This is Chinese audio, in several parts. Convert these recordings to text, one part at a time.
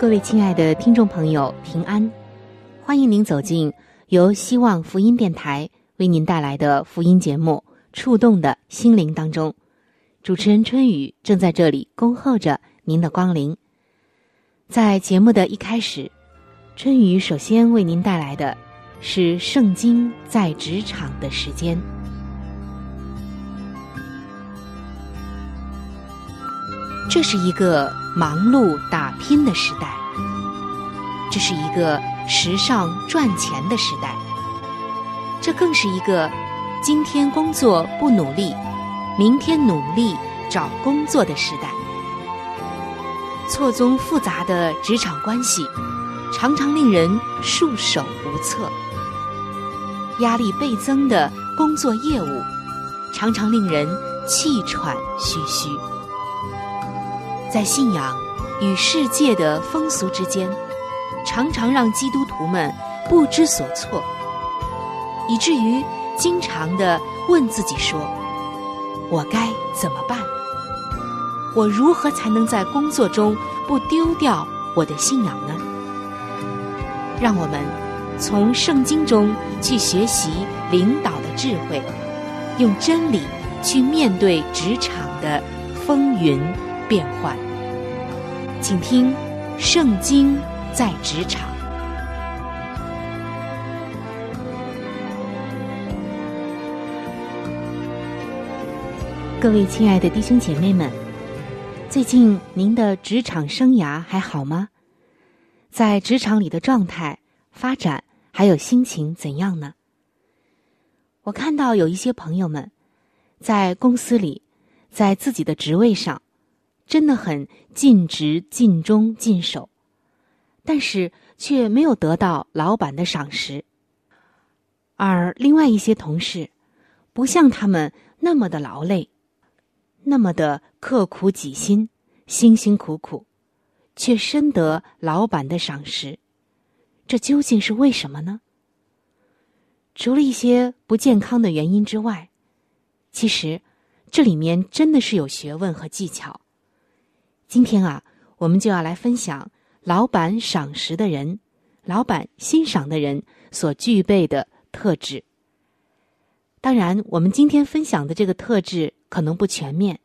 各位亲爱的听众朋友，平安！欢迎您走进由希望福音电台。为您带来的福音节目《触动的心灵》当中，主持人春雨正在这里恭候着您的光临。在节目的一开始，春雨首先为您带来的是《圣经在职场的时间》。这是一个忙碌打拼的时代，这是一个时尚赚钱的时代。这更是一个今天工作不努力，明天努力找工作的时代。错综复杂的职场关系，常常令人束手无策；压力倍增的工作业务，常常令人气喘吁吁。在信仰与世界的风俗之间，常常让基督徒们不知所措。以至于经常的问自己说：“我该怎么办？我如何才能在工作中不丢掉我的信仰呢？”让我们从圣经中去学习领导的智慧，用真理去面对职场的风云变幻。请听《圣经在职场》。各位亲爱的弟兄姐妹们，最近您的职场生涯还好吗？在职场里的状态、发展还有心情怎样呢？我看到有一些朋友们在公司里，在自己的职位上，真的很尽职、尽忠、尽守，但是却没有得到老板的赏识。而另外一些同事，不像他们那么的劳累。那么的刻苦己心，辛辛苦苦，却深得老板的赏识，这究竟是为什么呢？除了一些不健康的原因之外，其实这里面真的是有学问和技巧。今天啊，我们就要来分享老板赏识的人，老板欣赏的人所具备的特质。当然，我们今天分享的这个特质。可能不全面，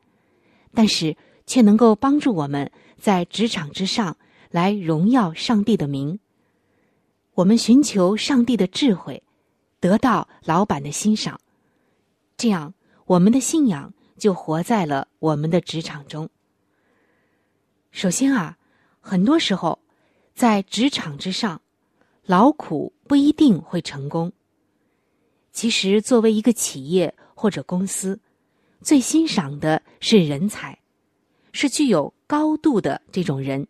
但是却能够帮助我们在职场之上来荣耀上帝的名。我们寻求上帝的智慧，得到老板的欣赏，这样我们的信仰就活在了我们的职场中。首先啊，很多时候在职场之上，劳苦不一定会成功。其实，作为一个企业或者公司。最欣赏的是人才，是具有高度的这种人，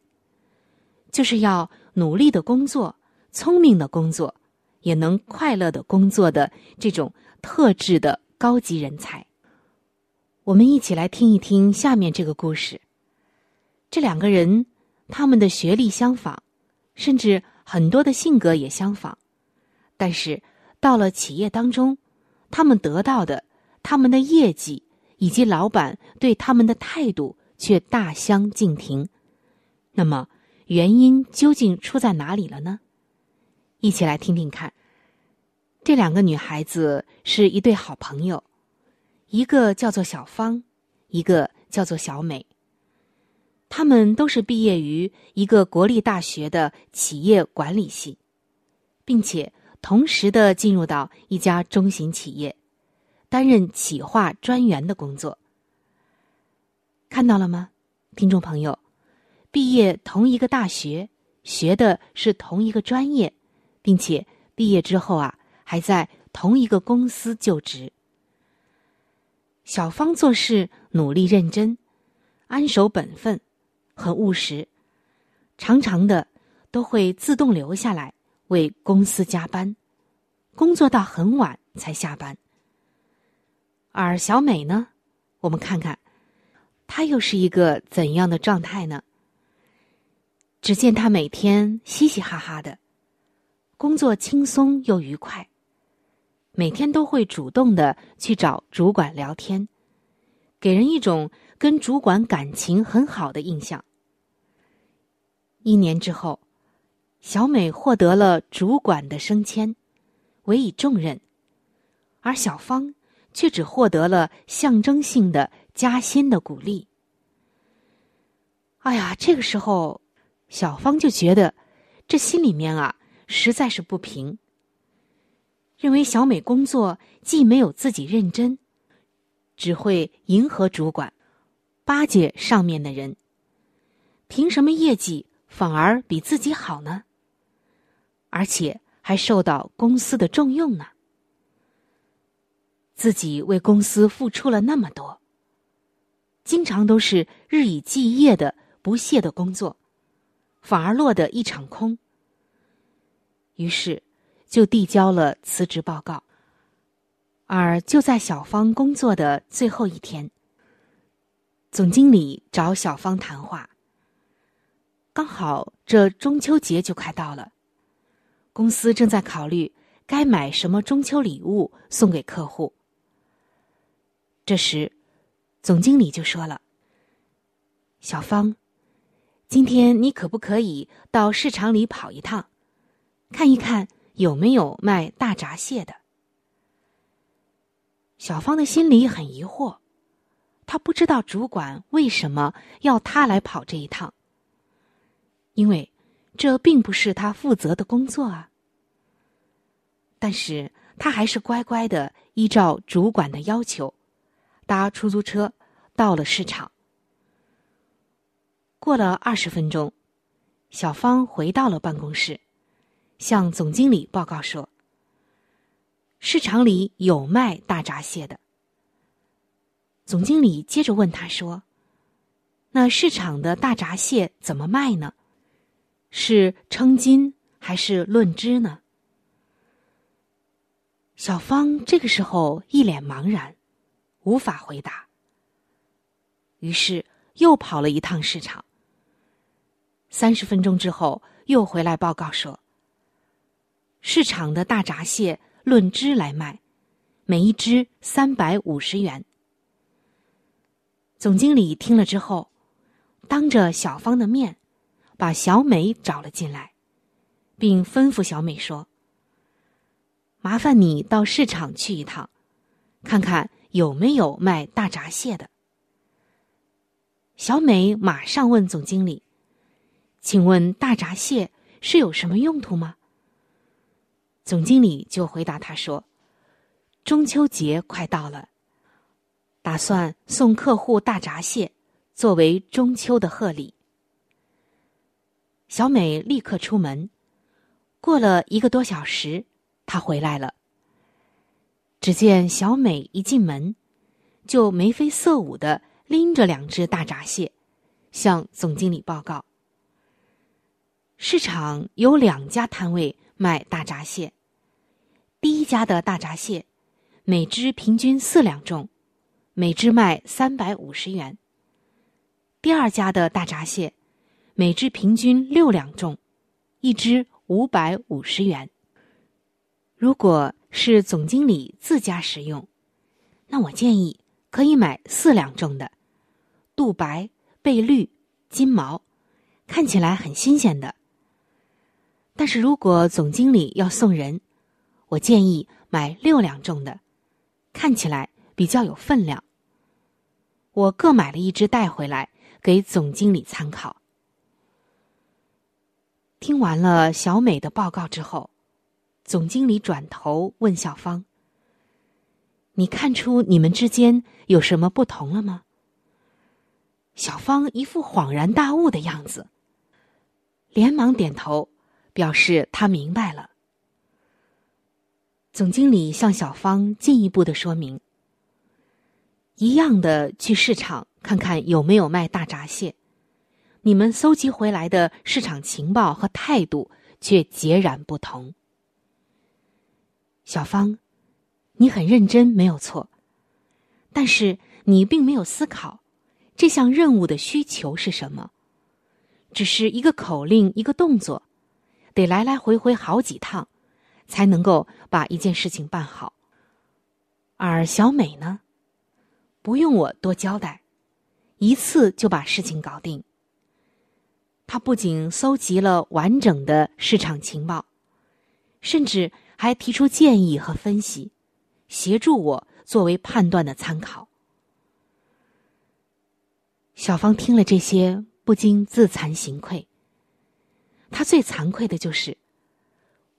就是要努力的工作、聪明的工作，也能快乐的工作的这种特质的高级人才。我们一起来听一听下面这个故事。这两个人，他们的学历相仿，甚至很多的性格也相仿，但是到了企业当中，他们得到的，他们的业绩。以及老板对他们的态度却大相径庭，那么原因究竟出在哪里了呢？一起来听听看。这两个女孩子是一对好朋友，一个叫做小芳，一个叫做小美。他们都是毕业于一个国立大学的企业管理系，并且同时的进入到一家中型企业，担任企划专员的工作。看到了吗，听众朋友？毕业同一个大学，学的是同一个专业，并且毕业之后啊，还在同一个公司就职。小芳做事努力认真，安守本分。很务实，常常的都会自动留下来为公司加班，工作到很晚才下班。而小美呢，我们看看，她又是一个怎样的状态呢？只见她每天嘻嘻哈哈的，工作轻松又愉快，每天都会主动的去找主管聊天，给人一种。跟主管感情很好的印象。一年之后，小美获得了主管的升迁，委以重任，而小芳却只获得了象征性的加薪的鼓励。哎呀，这个时候，小芳就觉得这心里面啊实在是不平，认为小美工作既没有自己认真，只会迎合主管。巴结上面的人，凭什么业绩反而比自己好呢？而且还受到公司的重用呢？自己为公司付出了那么多，经常都是日以继夜的不懈的工作，反而落得一场空。于是就递交了辞职报告。而就在小芳工作的最后一天。总经理找小芳谈话。刚好这中秋节就快到了，公司正在考虑该买什么中秋礼物送给客户。这时，总经理就说了：“小芳，今天你可不可以到市场里跑一趟，看一看有没有卖大闸蟹的？”小芳的心里很疑惑。他不知道主管为什么要他来跑这一趟，因为这并不是他负责的工作啊。但是他还是乖乖的依照主管的要求，搭出租车到了市场。过了二十分钟，小芳回到了办公室，向总经理报告说：“市场里有卖大闸蟹的。”总经理接着问他说：“那市场的大闸蟹怎么卖呢？是称斤还是论只呢？”小芳这个时候一脸茫然，无法回答。于是又跑了一趟市场。三十分钟之后，又回来报告说：“市场的大闸蟹论只来卖，每一只三百五十元。”总经理听了之后，当着小芳的面，把小美找了进来，并吩咐小美说：“麻烦你到市场去一趟，看看有没有卖大闸蟹的。”小美马上问总经理：“请问大闸蟹是有什么用途吗？”总经理就回答他说：“中秋节快到了。”打算送客户大闸蟹，作为中秋的贺礼。小美立刻出门，过了一个多小时，她回来了。只见小美一进门，就眉飞色舞的拎着两只大闸蟹，向总经理报告：市场有两家摊位卖大闸蟹，第一家的大闸蟹，每只平均四两重。每只卖三百五十元。第二家的大闸蟹，每只平均六两重，一只五百五十元。如果是总经理自家食用，那我建议可以买四两重的，肚白、背绿、金毛，看起来很新鲜的。但是如果总经理要送人，我建议买六两重的，看起来。比较有分量。我各买了一只带回来给总经理参考。听完了小美的报告之后，总经理转头问小芳：“你看出你们之间有什么不同了吗？”小芳一副恍然大悟的样子，连忙点头，表示他明白了。总经理向小芳进一步的说明：“一样的去市场看看有没有卖大闸蟹。”你们搜集回来的市场情报和态度却截然不同。小芳，你很认真，没有错。但是你并没有思考这项任务的需求是什么，只是一个口令，一个动作，得来来回回好几趟，才能够把一件事情办好。而小美呢，不用我多交代，一次就把事情搞定。他不仅搜集了完整的市场情报，甚至还提出建议和分析，协助我作为判断的参考。小芳听了这些，不禁自惭形愧。他最惭愧的就是，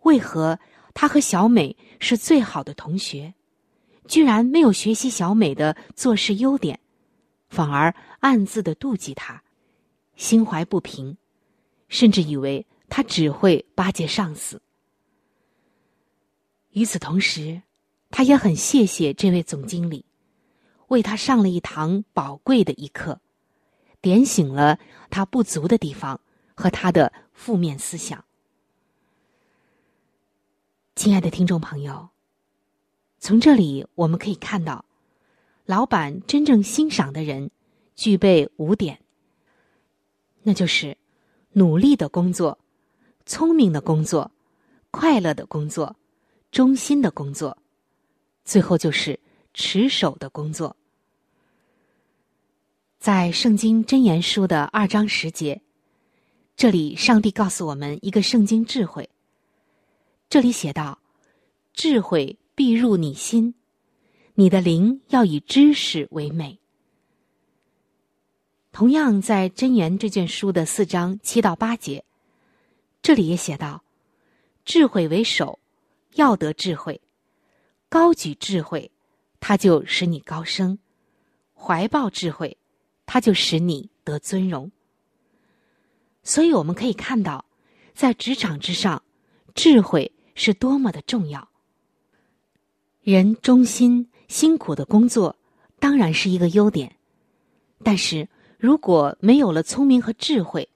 为何他和小美是最好的同学，居然没有学习小美的做事优点，反而暗自的妒忌她，心怀不平。甚至以为她只会巴结上司。与此同时，他也很谢谢这位总经理，为他上了一堂宝贵的一课，点醒了他不足的地方和他的负面思想。亲爱的听众朋友，从这里我们可以看到，老板真正欣赏的人具备五点，那就是。努力的工作，聪明的工作，快乐的工作，忠心的工作，最后就是持守的工作。在《圣经真言书》的二章十节，这里上帝告诉我们一个圣经智慧。这里写道：“智慧必入你心，你的灵要以知识为美。”同样，在《真言》这卷书的四章七到八节，这里也写道：“智慧为首，要得智慧；高举智慧，它就使你高升；怀抱智慧，它就使你得尊荣。”所以，我们可以看到，在职场之上，智慧是多么的重要。人忠心辛苦的工作，当然是一个优点，但是。如果没有了聪明和智慧，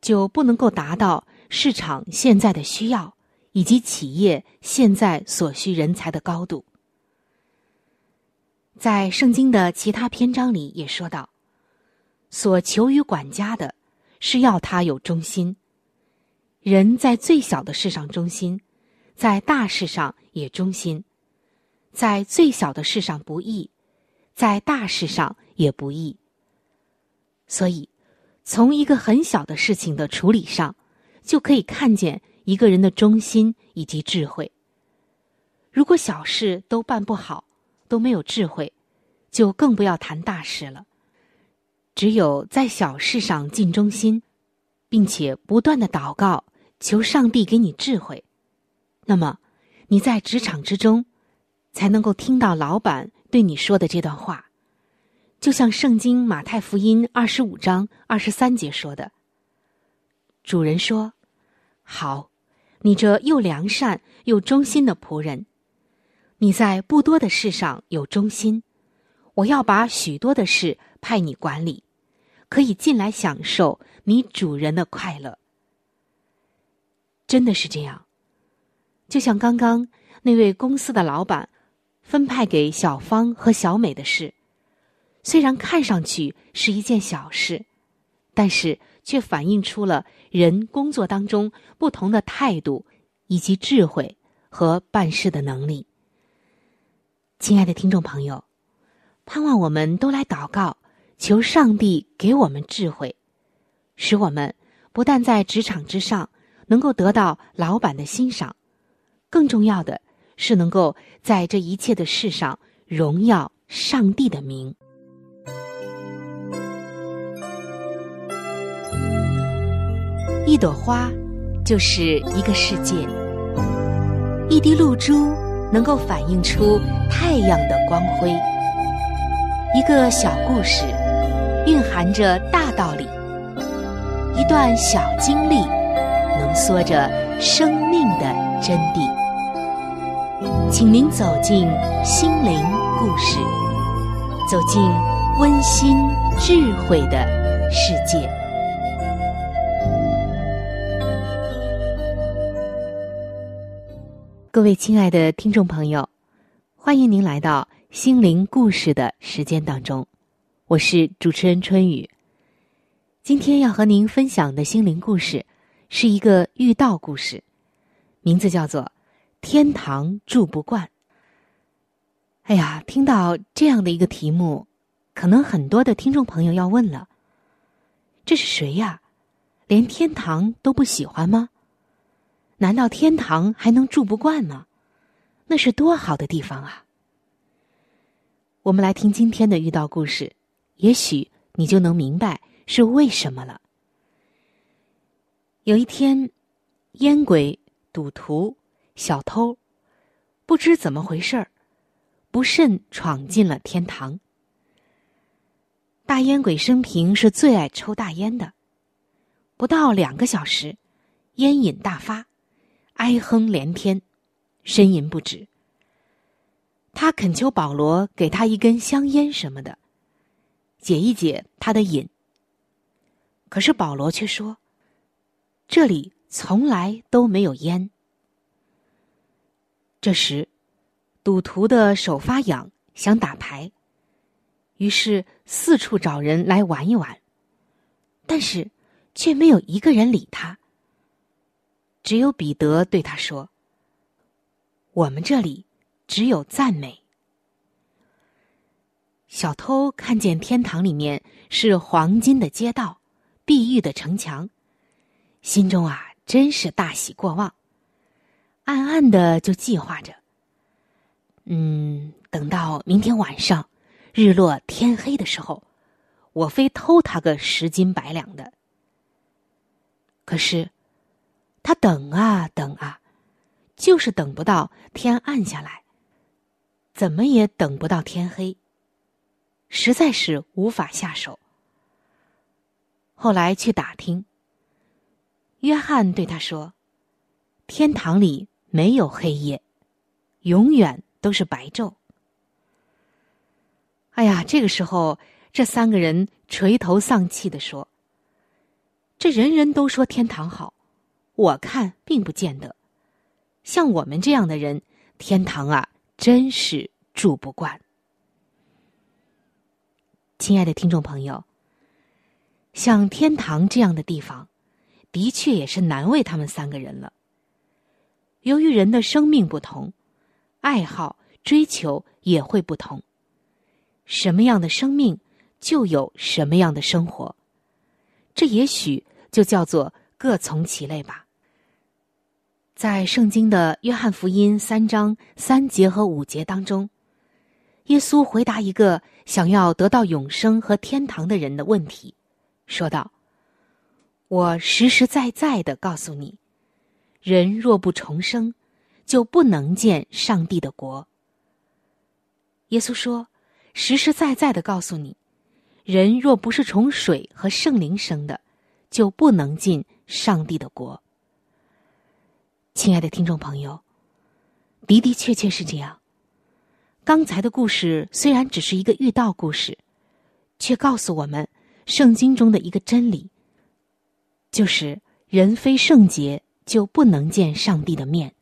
就不能够达到市场现在的需要以及企业现在所需人才的高度。在圣经的其他篇章里也说到，所求于管家的，是要他有忠心。人在最小的事上忠心，在大事上也忠心；在最小的事上不易，在大事上也不易。所以，从一个很小的事情的处理上，就可以看见一个人的忠心以及智慧。如果小事都办不好，都没有智慧，就更不要谈大事了。只有在小事上尽忠心，并且不断的祷告，求上帝给你智慧，那么你在职场之中，才能够听到老板对你说的这段话。就像圣经马太福音二十五章二十三节说的：“主人说，好，你这又良善又忠心的仆人，你在不多的事上有忠心，我要把许多的事派你管理，可以进来享受你主人的快乐。”真的是这样，就像刚刚那位公司的老板分派给小芳和小美的事。虽然看上去是一件小事，但是却反映出了人工作当中不同的态度以及智慧和办事的能力。亲爱的听众朋友，盼望我们都来祷告，求上帝给我们智慧，使我们不但在职场之上能够得到老板的欣赏，更重要的是能够在这一切的事上荣耀上帝的名。一朵花就是一个世界，一滴露珠能够反映出太阳的光辉，一个小故事蕴含着大道理，一段小经历浓缩着生命的真谛。请您走进心灵故事，走进温馨智慧的世界。各位亲爱的听众朋友，欢迎您来到。心灵故事的时间当中，我是主持人春雨。今天要和您分享的心灵故事是一个遇到故事，名字叫做《天堂住不惯》。哎呀，听到这样的一个题目，可能很多的听众朋友要问了：这是谁呀？连天堂都不喜欢吗？难道天堂还能住不惯吗？那是多好的地方啊！我们来听今天的遇到故事，也许你就能明白是为什么了。有一天，烟鬼、赌徒、小偷，不知怎么回事儿，不慎闯进了天堂。大烟鬼生平是最爱抽大烟的，不到两个小时，烟瘾大发，哀哼连天，呻吟不止。他恳求保罗给他一根香烟什么的，解一解他的瘾。可是保罗却说：“这里从来都没有烟。”这时，赌徒的手发痒，想打牌，于是四处找人来玩一玩，但是却没有一个人理他。只有彼得对他说：“我们这里。”只有赞美。小偷看见天堂里面是黄金的街道、碧玉的城墙，心中啊真是大喜过望，暗暗的就计划着：嗯，等到明天晚上日落天黑的时候，我非偷他个十斤百两的。可是，他等啊等啊，就是等不到天暗下来。怎么也等不到天黑，实在是无法下手。后来去打听，约翰对他说：“天堂里没有黑夜，永远都是白昼。”哎呀，这个时候，这三个人垂头丧气的说：“这人人都说天堂好，我看并不见得。像我们这样的人，天堂啊。”真是住不惯，亲爱的听众朋友，像天堂这样的地方，的确也是难为他们三个人了。由于人的生命不同，爱好追求也会不同，什么样的生命就有什么样的生活，这也许就叫做各从其类吧。在圣经的约翰福音三章三节和五节当中，耶稣回答一个想要得到永生和天堂的人的问题，说道：“我实实在在的告诉你，人若不重生，就不能见上帝的国。”耶稣说：“实实在在的告诉你，人若不是从水和圣灵生的，就不能进上帝的国。”亲爱的听众朋友，的的确确是这样。刚才的故事虽然只是一个遇到故事，却告诉我们圣经中的一个真理，就是人非圣洁就不能见上帝的面。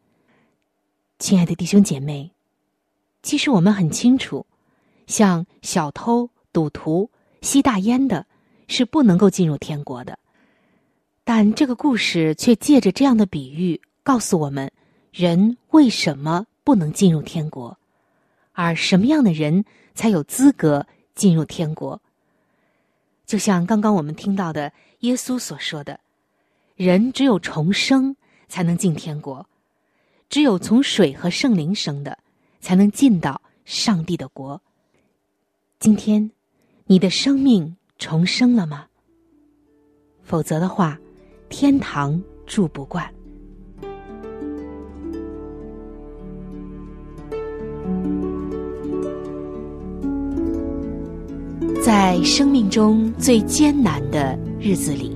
亲爱的弟兄姐妹，其实我们很清楚，像小偷、赌徒、吸大烟的，是不能够进入天国的。但这个故事却借着这样的比喻。告诉我们，人为什么不能进入天国，而什么样的人才有资格进入天国？就像刚刚我们听到的耶稣所说的，人只有重生才能进天国，只有从水和圣灵生的，才能进到上帝的国。今天，你的生命重生了吗？否则的话，天堂住不惯。在生命中最艰难的日子里，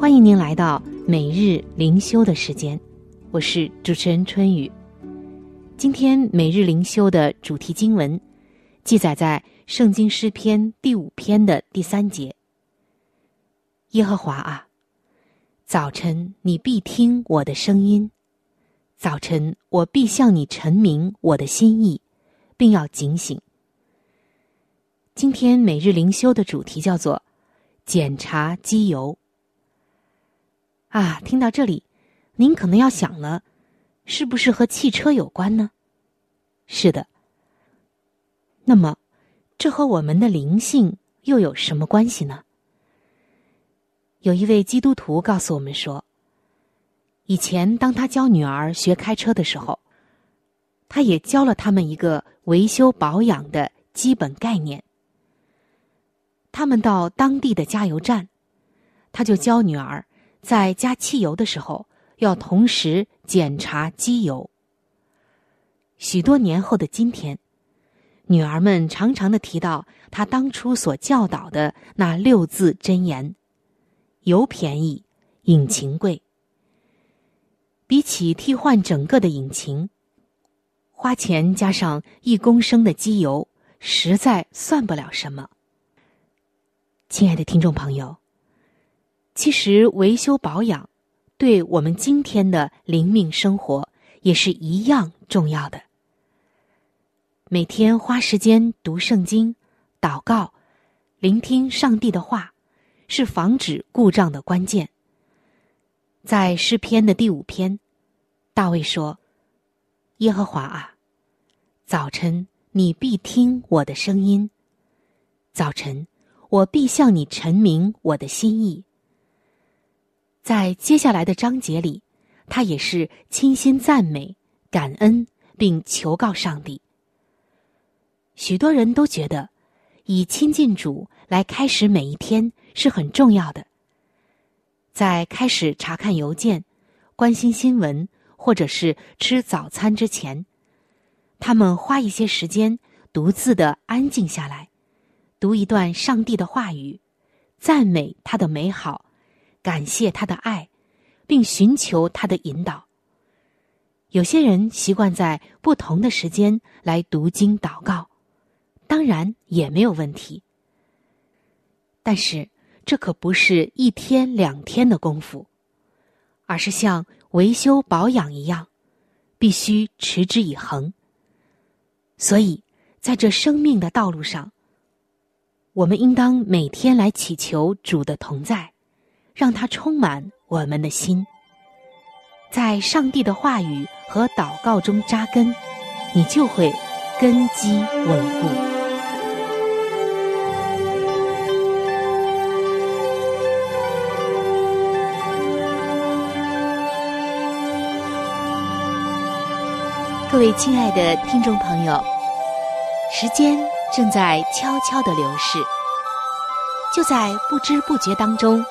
欢迎您来到每日灵修的时间，我是主持人春雨。今天每日灵修的主题经文。记载在圣经诗篇第五篇的第三节。耶和华啊，早晨你必听我的声音，早晨我必向你陈明我的心意，并要警醒。今天每日灵修的主题叫做检查机油。啊，听到这里，您可能要想了，是不是和汽车有关呢？是的。那么，这和我们的灵性又有什么关系呢？有一位基督徒告诉我们说，以前当他教女儿学开车的时候，他也教了他们一个维修保养的基本概念。他们到当地的加油站，他就教女儿在加汽油的时候要同时检查机油。许多年后的今天。女儿们常常的提到他当初所教导的那六字真言：“油便宜，引擎贵。”比起替换整个的引擎，花钱加上一公升的机油，实在算不了什么。亲爱的听众朋友，其实维修保养对我们今天的灵命生活也是一样重要的。每天花时间读圣经、祷告、聆听上帝的话，是防止故障的关键。在诗篇的第五篇，大卫说：“耶和华啊，早晨你必听我的声音；早晨我必向你陈明我的心意。”在接下来的章节里，他也是倾心赞美、感恩，并求告上帝。许多人都觉得，以亲近主来开始每一天是很重要的。在开始查看邮件、关心新闻或者是吃早餐之前，他们花一些时间独自的安静下来，读一段上帝的话语，赞美他的美好，感谢他的爱，并寻求他的引导。有些人习惯在不同的时间来读经祷告。当然也没有问题，但是这可不是一天两天的功夫，而是像维修保养一样，必须持之以恒。所以，在这生命的道路上，我们应当每天来祈求主的同在，让它充满我们的心，在上帝的话语和祷告中扎根，你就会根基稳固。各位亲爱的听众朋友，时间正在悄悄的流逝，就在不知不觉当中，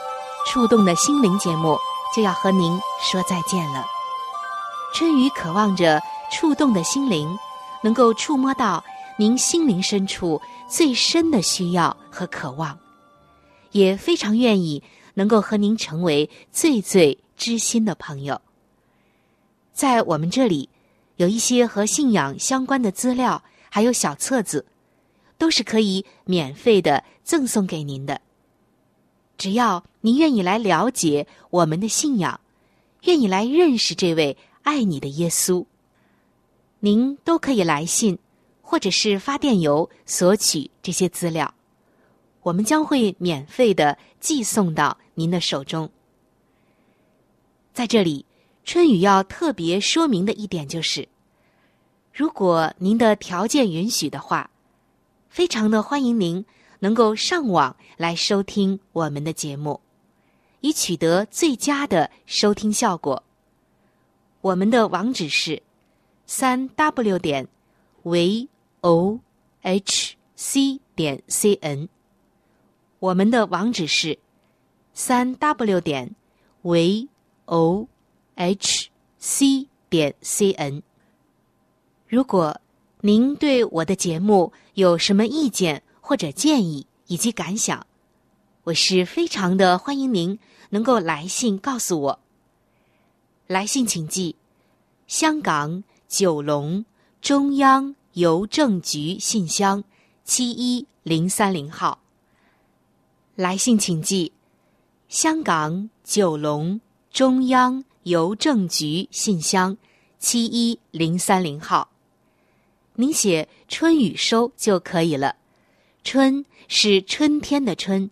触动的心灵节目就要和您说再见了。春雨渴望着触动的心灵能够触摸到您心灵深处最深的需要和渴望，也非常愿意能够和您成为最最知心的朋友。在我们这里，有一些和信仰相关的资料，还有小册子，都是可以免费的赠送给您的。只要您愿意来了解我们的信仰，愿意来认识这位爱你的耶稣，您都可以来信或者是发电邮索取这些资料，我们将会免费的寄送到您的手中。在这里，春雨要特别说明的一点就是，如果您的条件允许的话，非常的欢迎您。能够上网来收听我们的节目，以取得最佳的收听效果。我们的网址是三 w 点 v o h c 点 c n。我们的网址是三 w 点 v o h c 点 c n。如果您对我的节目有什么意见，或者建议以及感想，我是非常的欢迎您能够来信告诉我。来信请寄：香港九龙中央邮政局信箱七一零三零号。来信请寄：香港九龙中央邮政局信箱七一零三零号。您写“春雨收”就可以了。春是春天的春，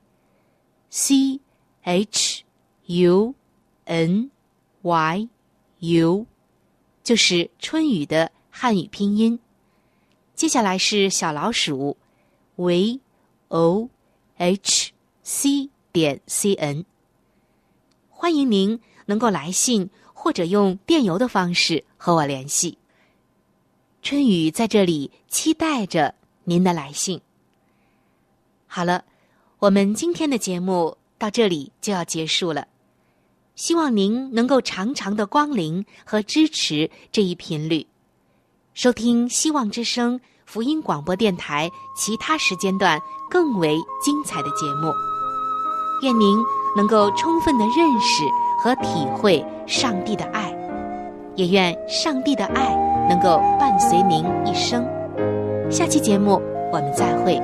c h u n y u，就是春雨的汉语拼音。接下来是小老鼠 v o h c 点 c n。欢迎您能够来信或者用电邮的方式和我联系。春雨在这里期待着您的来信。好了，我们今天的节目到这里就要结束了。希望您能够常常的光临和支持这一频率，收听希望之声福音广播电台其他时间段更为精彩的节目。愿您能够充分的认识和体会上帝的爱，也愿上帝的爱能够伴随您一生。下期节目我们再会。